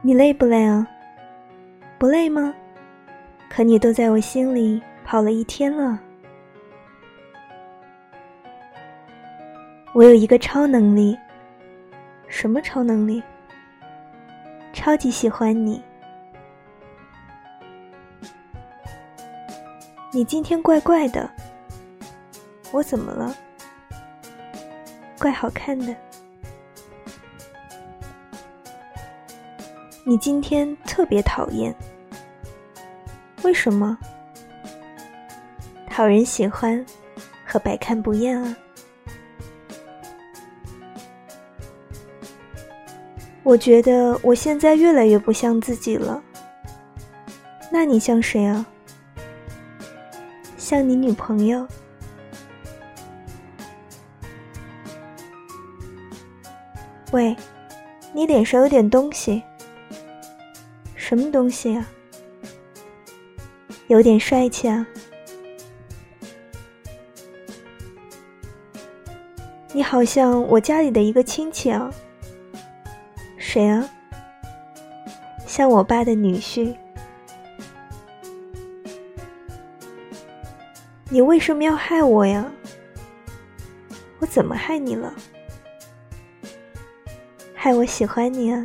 你累不累啊？不累吗？可你都在我心里跑了一天了。我有一个超能力。什么超能力？超级喜欢你。你今天怪怪的。我怎么了？怪好看的。你今天特别讨厌。为什么？讨人喜欢和百看不厌啊！我觉得我现在越来越不像自己了。那你像谁啊？像你女朋友？喂，你脸上有点东西。什么东西啊？有点帅气啊！你好像我家里的一个亲戚啊。谁啊？像我爸的女婿。你为什么要害我呀？我怎么害你了？害我喜欢你啊？